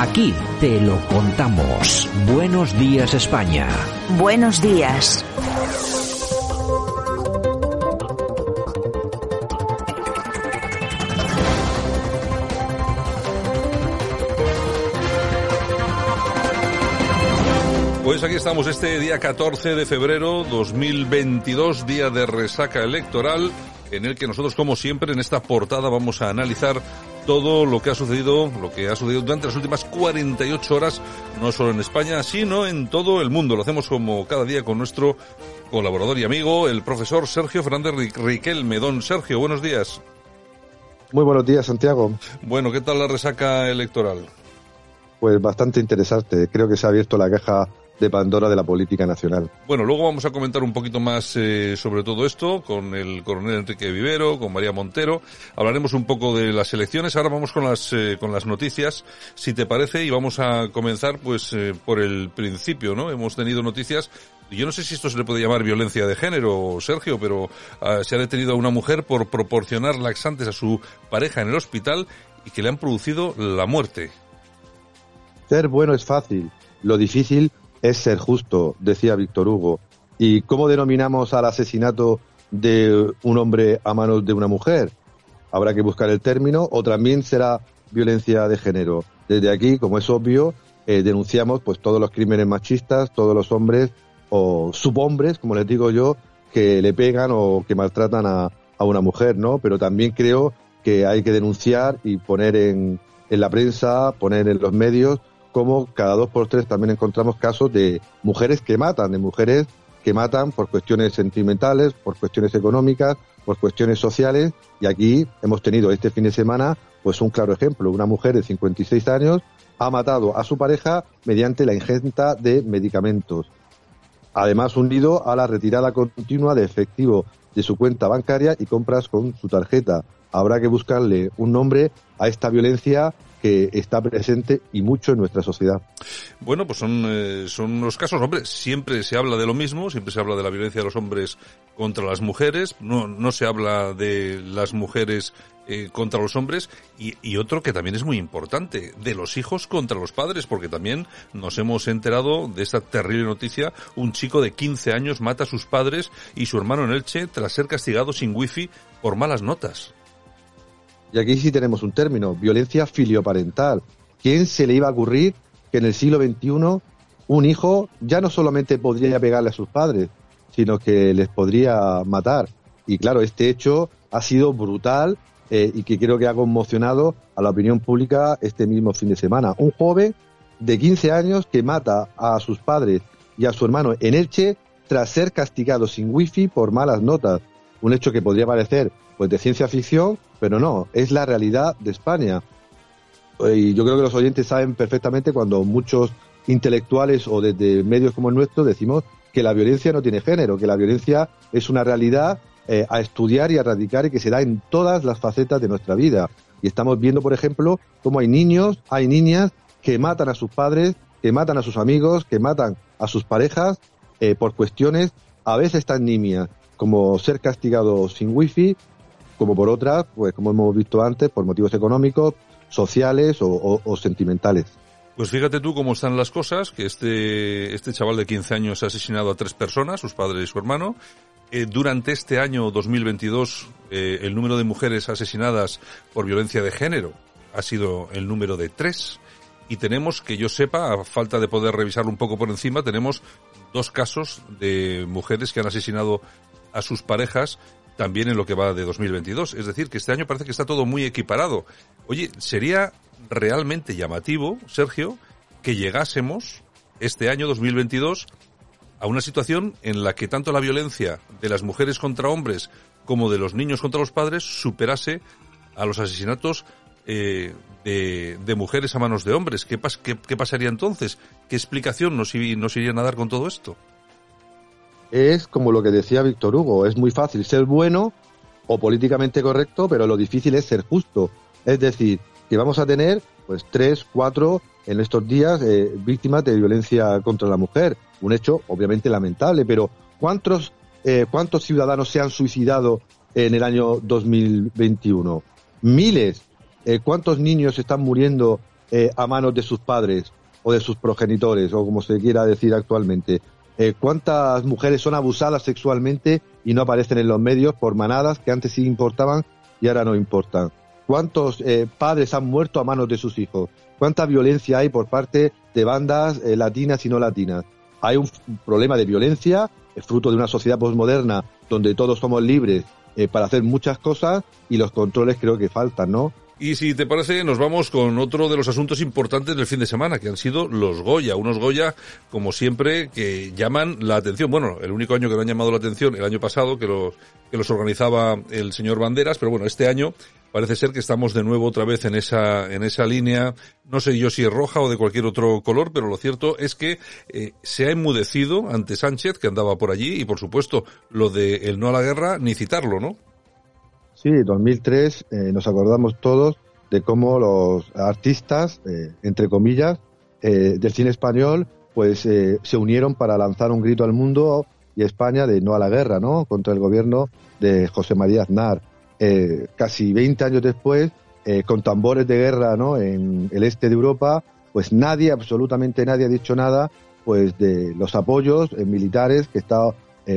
Aquí te lo contamos. Buenos días España. Buenos días. Pues aquí estamos este día 14 de febrero 2022, día de resaca electoral, en el que nosotros, como siempre, en esta portada vamos a analizar todo lo que ha sucedido, lo que ha sucedido durante las últimas 48 horas, no solo en España, sino en todo el mundo. Lo hacemos como cada día con nuestro colaborador y amigo, el profesor Sergio Fernández Riquelme. Don Sergio, buenos días. Muy buenos días, Santiago. Bueno, ¿qué tal la resaca electoral? Pues bastante interesante. Creo que se ha abierto la caja de Pandora de la política nacional. Bueno, luego vamos a comentar un poquito más eh, sobre todo esto con el coronel Enrique Vivero, con María Montero. Hablaremos un poco de las elecciones. Ahora vamos con las eh, con las noticias, si te parece, y vamos a comenzar pues eh, por el principio, ¿no? Hemos tenido noticias yo no sé si esto se le puede llamar violencia de género, Sergio, pero ah, se ha detenido a una mujer por proporcionar laxantes a su pareja en el hospital y que le han producido la muerte. Ser bueno es fácil. Lo difícil es ser justo, decía Víctor Hugo. ¿Y cómo denominamos al asesinato de un hombre a manos de una mujer? Habrá que buscar el término o también será violencia de género. Desde aquí, como es obvio, eh, denunciamos pues todos los crímenes machistas, todos los hombres o subhombres, como les digo yo, que le pegan o que maltratan a, a una mujer, ¿no? Pero también creo que hay que denunciar y poner en, en la prensa, poner en los medios como cada dos por tres también encontramos casos de mujeres que matan, de mujeres que matan por cuestiones sentimentales, por cuestiones económicas, por cuestiones sociales. Y aquí hemos tenido este fin de semana pues un claro ejemplo. Una mujer de 56 años ha matado a su pareja mediante la ingesta de medicamentos. Además, unido a la retirada continua de efectivo de su cuenta bancaria y compras con su tarjeta. Habrá que buscarle un nombre a esta violencia que está presente y mucho en nuestra sociedad. Bueno, pues son, eh, son los casos, hombre, siempre se habla de lo mismo, siempre se habla de la violencia de los hombres contra las mujeres, no, no se habla de las mujeres eh, contra los hombres y, y, otro que también es muy importante, de los hijos contra los padres, porque también nos hemos enterado de esta terrible noticia, un chico de 15 años mata a sus padres y su hermano en Elche tras ser castigado sin wifi por malas notas. Y aquí sí tenemos un término, violencia filioparental. ¿Quién se le iba a ocurrir que en el siglo XXI un hijo ya no solamente podría pegarle a sus padres, sino que les podría matar? Y claro, este hecho ha sido brutal eh, y que creo que ha conmocionado a la opinión pública este mismo fin de semana. Un joven de 15 años que mata a sus padres y a su hermano en Elche tras ser castigado sin wifi por malas notas. Un hecho que podría parecer pues de ciencia ficción, pero no, es la realidad de España. Y yo creo que los oyentes saben perfectamente cuando muchos intelectuales o desde medios como el nuestro decimos que la violencia no tiene género, que la violencia es una realidad eh, a estudiar y a erradicar y que se da en todas las facetas de nuestra vida. Y estamos viendo, por ejemplo, cómo hay niños, hay niñas que matan a sus padres, que matan a sus amigos, que matan a sus parejas eh, por cuestiones a veces tan nimias como ser castigado sin wifi como por otras, pues como hemos visto antes, por motivos económicos, sociales o, sentimentales. Pues fíjate tú cómo están las cosas, que este, este chaval de 15 años ha asesinado a tres personas, sus padres y su hermano. Eh, durante este año 2022, eh, el número de mujeres asesinadas por violencia de género ha sido el número de tres. Y tenemos, que yo sepa, a falta de poder revisarlo un poco por encima, tenemos dos casos de mujeres que han asesinado a sus parejas también en lo que va de 2022. Es decir, que este año parece que está todo muy equiparado. Oye, sería realmente llamativo, Sergio, que llegásemos este año 2022 a una situación en la que tanto la violencia de las mujeres contra hombres como de los niños contra los padres superase a los asesinatos eh, de, mujeres a manos de hombres. ¿Qué, qué, pasaría entonces? ¿Qué explicación nos, nos irían a dar con todo esto? Es como lo que decía Víctor Hugo, es muy fácil ser bueno o políticamente correcto, pero lo difícil es ser justo. Es decir, que vamos a tener pues tres, cuatro en estos días eh, víctimas de violencia contra la mujer. Un hecho obviamente lamentable, pero ¿cuántos, eh, cuántos ciudadanos se han suicidado en el año 2021? Miles. Eh, ¿Cuántos niños están muriendo eh, a manos de sus padres o de sus progenitores, o como se quiera decir actualmente. Eh, ¿Cuántas mujeres son abusadas sexualmente y no aparecen en los medios por manadas que antes sí importaban y ahora no importan? ¿Cuántos eh, padres han muerto a manos de sus hijos? ¿Cuánta violencia hay por parte de bandas eh, latinas y no latinas? Hay un problema de violencia, fruto de una sociedad posmoderna donde todos somos libres para hacer muchas cosas y los controles creo que faltan, ¿no? Y si te parece, nos vamos con otro de los asuntos importantes del fin de semana, que han sido los Goya. Unos Goya, como siempre, que llaman la atención. Bueno, el único año que no han llamado la atención, el año pasado, que los, que los organizaba el señor Banderas, pero bueno, este año parece ser que estamos de nuevo otra vez en esa, en esa línea. No sé yo si es roja o de cualquier otro color, pero lo cierto es que eh, se ha enmudecido ante Sánchez, que andaba por allí, y por supuesto, lo de el no a la guerra, ni citarlo, ¿no? Sí, 2003 eh, nos acordamos todos de cómo los artistas, eh, entre comillas, eh, del cine español, pues se unieron para lanzar un grito al mundo y España de no a la guerra, ¿no? Contra el gobierno de José María Aznar. casi 20 años después, con tambores de guerra, ¿no? En el este de Europa, pues nadie, absolutamente nadie ha dicho nada, pues de los apoyos militares que está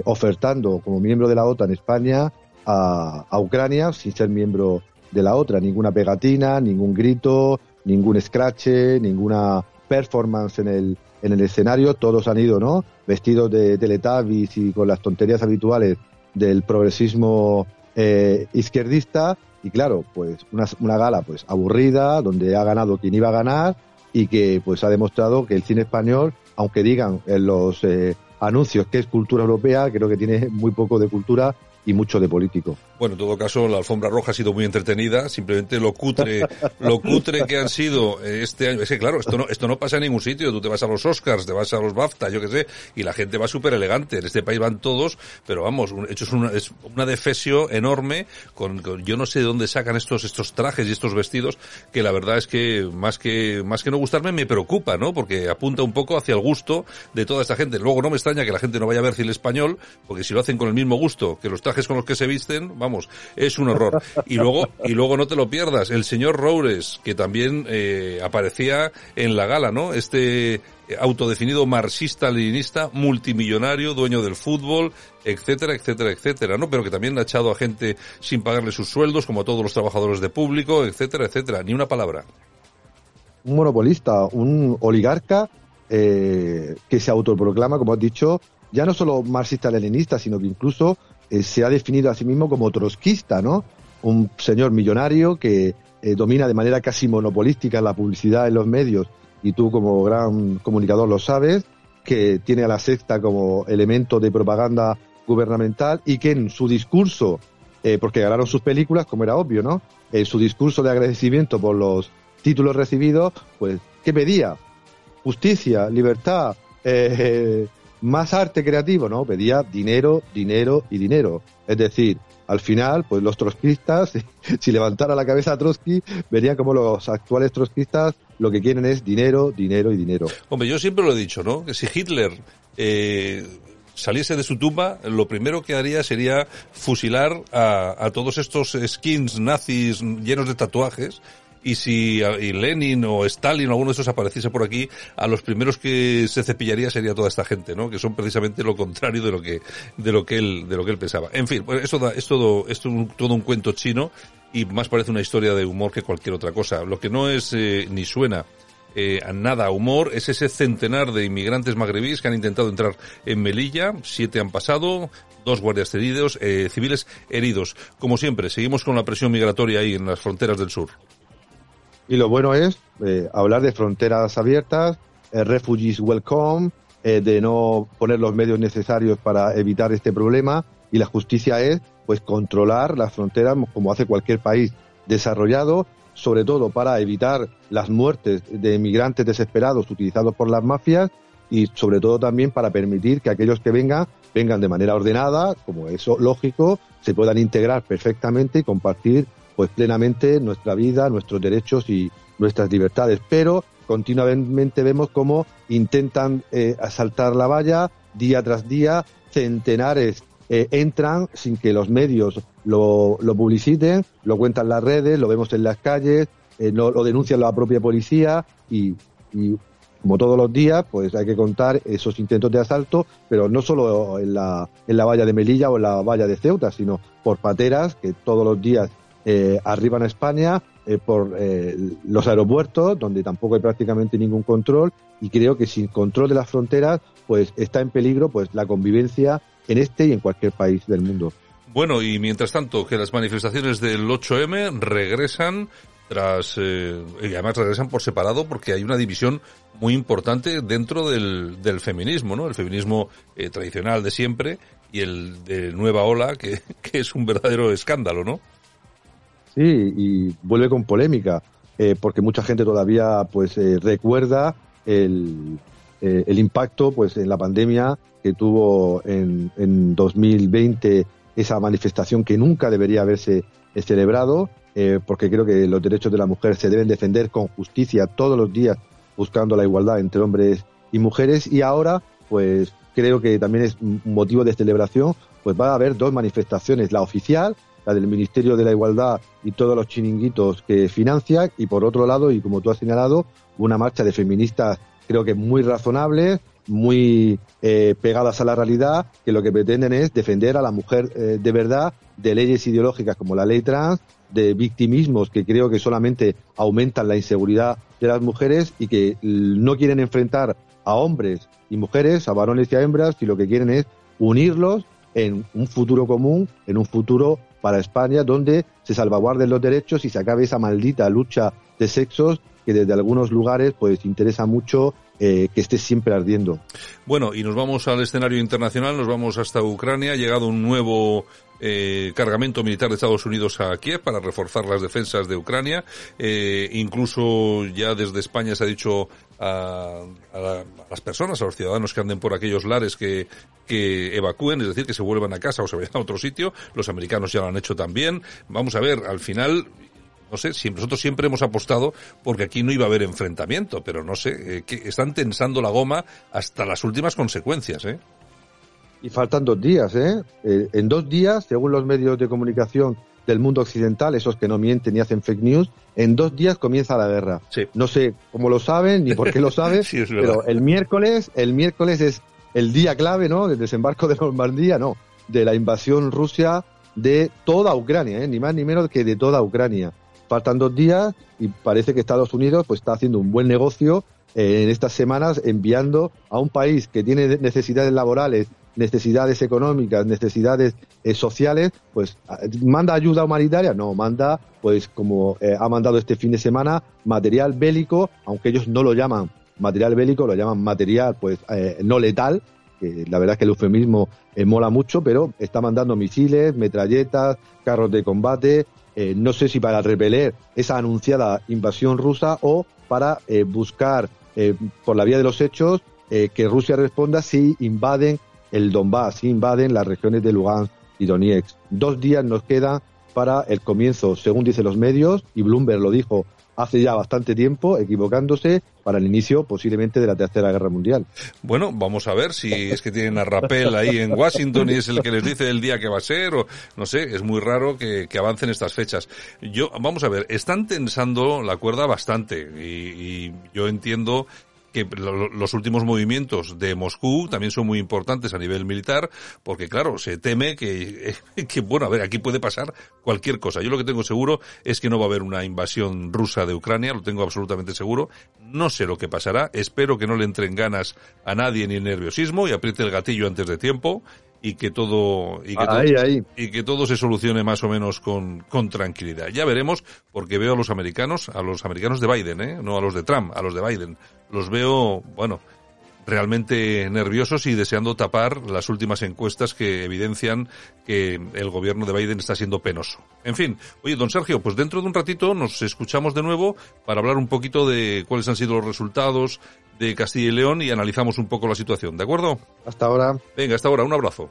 ofertando como miembro de la OTAN España a, Ucrania sin ser miembro de la otra. Ninguna pegatina, ningún grito, ningún scratch, ninguna performance en el, en el escenario. Todos han ido, ¿no? Vestidos de teletubbies y con las tonterías habituales del progresismo eh, izquierdista. Y claro, pues una, una gala pues aburrida, donde ha ganado quien iba a ganar y que pues ha demostrado que el cine español, aunque digan en los eh, anuncios que es cultura europea, creo que tiene muy poco de cultura y mucho de político. Bueno, en todo caso, la alfombra roja ha sido muy entretenida, simplemente lo cutre, lo cutre que han sido eh, este año. Es que claro, esto no, esto no pasa en ningún sitio. Tú te vas a los Oscars, te vas a los BAFTA, yo qué sé, y la gente va súper elegante. En este país van todos, pero vamos, hecho es una, es una defesio enorme con, yo no sé de dónde sacan estos, estos trajes y estos vestidos, que la verdad es que más que, más que no gustarme me preocupa, ¿no? Porque apunta un poco hacia el gusto de toda esta gente. Luego no me extraña que la gente no vaya a ver cine español, porque si lo hacen con el mismo gusto que los trajes con los que se visten, vamos, es un horror. Y luego, y luego no te lo pierdas, el señor Roures, que también eh, aparecía en la gala, ¿no? Este autodefinido marxista-leninista, multimillonario, dueño del fútbol, etcétera, etcétera, etcétera, ¿no? Pero que también ha echado a gente sin pagarle sus sueldos, como a todos los trabajadores de público, etcétera, etcétera. Ni una palabra. Un monopolista, un oligarca eh, que se autoproclama, como has dicho, ya no solo marxista-leninista, sino que incluso eh, se ha definido a sí mismo como trotskista, ¿no? Un señor millonario que eh, domina de manera casi monopolística la publicidad en los medios y tú como gran comunicador lo sabes, que tiene a la sexta como elemento de propaganda gubernamental y que en su discurso, eh, porque ganaron sus películas, como era obvio, ¿no? En su discurso de agradecimiento por los títulos recibidos, pues, ¿qué pedía? Justicia, libertad, eh, más arte creativo, ¿no? Pedía dinero, dinero y dinero. Es decir, al final, pues los trotskistas, si levantara la cabeza a Trotsky, verían como los actuales trotskistas lo que quieren es dinero, dinero y dinero. Hombre, yo siempre lo he dicho, ¿no? Que si Hitler eh, saliese de su tumba, lo primero que haría sería fusilar a, a todos estos skins nazis llenos de tatuajes y si Lenin o Stalin o alguno de esos apareciese por aquí, a los primeros que se cepillaría sería toda esta gente, ¿no? Que son precisamente lo contrario de lo que, de lo que él, de lo que él pensaba. En fin, pues eso es todo, es todo un cuento chino y más parece una historia de humor que cualquier otra cosa. Lo que no es eh, ni suena eh, a nada humor es ese centenar de inmigrantes magrebíes que han intentado entrar en Melilla. Siete han pasado, dos guardias heridos, eh, civiles heridos. Como siempre, seguimos con la presión migratoria ahí en las fronteras del sur. Y lo bueno es eh, hablar de fronteras abiertas, eh, refugees welcome, eh, de no poner los medios necesarios para evitar este problema. Y la justicia es, pues, controlar las fronteras como hace cualquier país desarrollado, sobre todo para evitar las muertes de inmigrantes desesperados utilizados por las mafias y sobre todo también para permitir que aquellos que vengan vengan de manera ordenada, como es lógico, se puedan integrar perfectamente y compartir pues plenamente nuestra vida, nuestros derechos y nuestras libertades. Pero continuamente vemos cómo intentan eh, asaltar la valla día tras día, centenares eh, entran sin que los medios lo, lo, publiciten, lo cuentan las redes, lo vemos en las calles, eh, no lo denuncia la propia policía y, y como todos los días, pues hay que contar esos intentos de asalto, pero no solo en la, en la valla de Melilla o en la valla de Ceuta, sino por pateras que todos los días eh, arriban a España, eh, por eh, los aeropuertos, donde tampoco hay prácticamente ningún control, y creo que sin control de las fronteras, pues está en peligro pues la convivencia en este y en cualquier país del mundo. Bueno, y mientras tanto, que las manifestaciones del 8M regresan tras eh, y además regresan por separado porque hay una división muy importante dentro del, del feminismo, ¿no? El feminismo eh, tradicional de siempre y el de nueva ola que, que, es un verdadero escándalo, ¿no? Sí, y vuelve con polémica eh, porque mucha gente todavía pues eh, recuerda el, eh, el impacto pues en la pandemia que tuvo en, en 2020 esa manifestación que nunca debería haberse celebrado eh, porque creo que los derechos de la mujer se deben defender con justicia todos los días, buscando la igualdad entre hombres y mujeres. Y ahora, pues creo que también es motivo de celebración, pues va a haber dos manifestaciones, la oficial, la del Ministerio de la Igualdad y todos los chiringuitos que financia, y por otro lado, y como tú has señalado, una marcha de feministas creo que muy razonable, muy eh, pegadas a la realidad, que lo que pretenden es defender a la mujer eh, de verdad de leyes ideológicas como la ley trans, de victimismos que creo que solamente aumentan la inseguridad de las mujeres y que no quieren enfrentar a hombres y mujeres, a varones y a hembras, y lo que quieren es unirlos en un futuro común, en un futuro para España donde se salvaguarden los derechos y se acabe esa maldita lucha de sexos que desde algunos lugares pues interesa mucho eh, que esté siempre ardiendo. Bueno, y nos vamos al escenario internacional, nos vamos hasta Ucrania, ha llegado un nuevo eh, cargamento militar de Estados Unidos a Kiev para reforzar las defensas de Ucrania. Eh, incluso ya desde España se ha dicho a, las personas, a los ciudadanos que anden por aquellos lares que, que evacúen, es decir, que se vuelvan a casa o se vayan a otro sitio. Los americanos ya lo han hecho también. Vamos a ver, al final, no sé, si nosotros siempre hemos apostado porque aquí no iba a haber enfrentamiento, pero no sé, eh, que están tensando la goma hasta las últimas consecuencias, ¿eh? Y faltan dos días, ¿eh? ¿eh? En dos días, según los medios de comunicación del mundo occidental, esos que no mienten ni hacen fake news, en dos días comienza la guerra. Sí. No sé cómo lo saben ni por qué lo saben, sí, pero el miércoles, el miércoles es el día clave, ¿no? Del desembarco de Normandía, no, de la invasión Rusia de toda Ucrania, ¿eh? ni más ni menos que de toda Ucrania. Faltan dos días y parece que Estados Unidos pues está haciendo un buen negocio eh, en estas semanas enviando a un país que tiene necesidades laborales necesidades económicas, necesidades eh, sociales, pues manda ayuda humanitaria, no, manda, pues como eh, ha mandado este fin de semana, material bélico, aunque ellos no lo llaman material bélico, lo llaman material pues eh, no letal, que la verdad es que el eufemismo eh, mola mucho, pero está mandando misiles, metralletas, carros de combate, eh, no sé si para repeler esa anunciada invasión rusa o para buscar por la vía de los hechos que Rusia responda si invaden el Donbass, invaden las regiones de Lugansk y Donetsk. Dos días nos quedan para el comienzo, según dicen los medios, y Bloomberg lo dijo hace ya bastante tiempo, equivocándose para el inicio posiblemente de la Tercera Guerra Mundial. Bueno, vamos a ver si es que tienen a Rappel ahí en Washington y es el que les dice el día que va a ser, o no sé, es muy raro que, que avancen estas fechas. Yo, vamos a ver, están tensando la cuerda bastante y, y yo entiendo que los últimos movimientos de Moscú también son muy importantes a nivel militar, porque claro, se teme que, que, bueno, a ver, aquí puede pasar cualquier cosa. Yo lo que tengo seguro es que no va a haber una invasión rusa de Ucrania, lo tengo absolutamente seguro. No sé lo que pasará, espero que no le entren ganas a nadie ni nerviosismo y apriete el gatillo antes de tiempo y que todo y que, ahí, todo, ahí. y que todo se solucione más o menos con, con tranquilidad. Ya veremos, porque veo a los americanos, a los americanos de Biden, ¿eh? no a los de Trump, a los de Biden. Los veo, bueno, realmente nerviosos y deseando tapar las últimas encuestas que evidencian que el gobierno de Biden está siendo penoso. En fin, oye, don Sergio, pues dentro de un ratito nos escuchamos de nuevo para hablar un poquito de cuáles han sido los resultados de Castilla y León y analizamos un poco la situación, ¿de acuerdo? Hasta ahora. Venga, hasta ahora, un abrazo.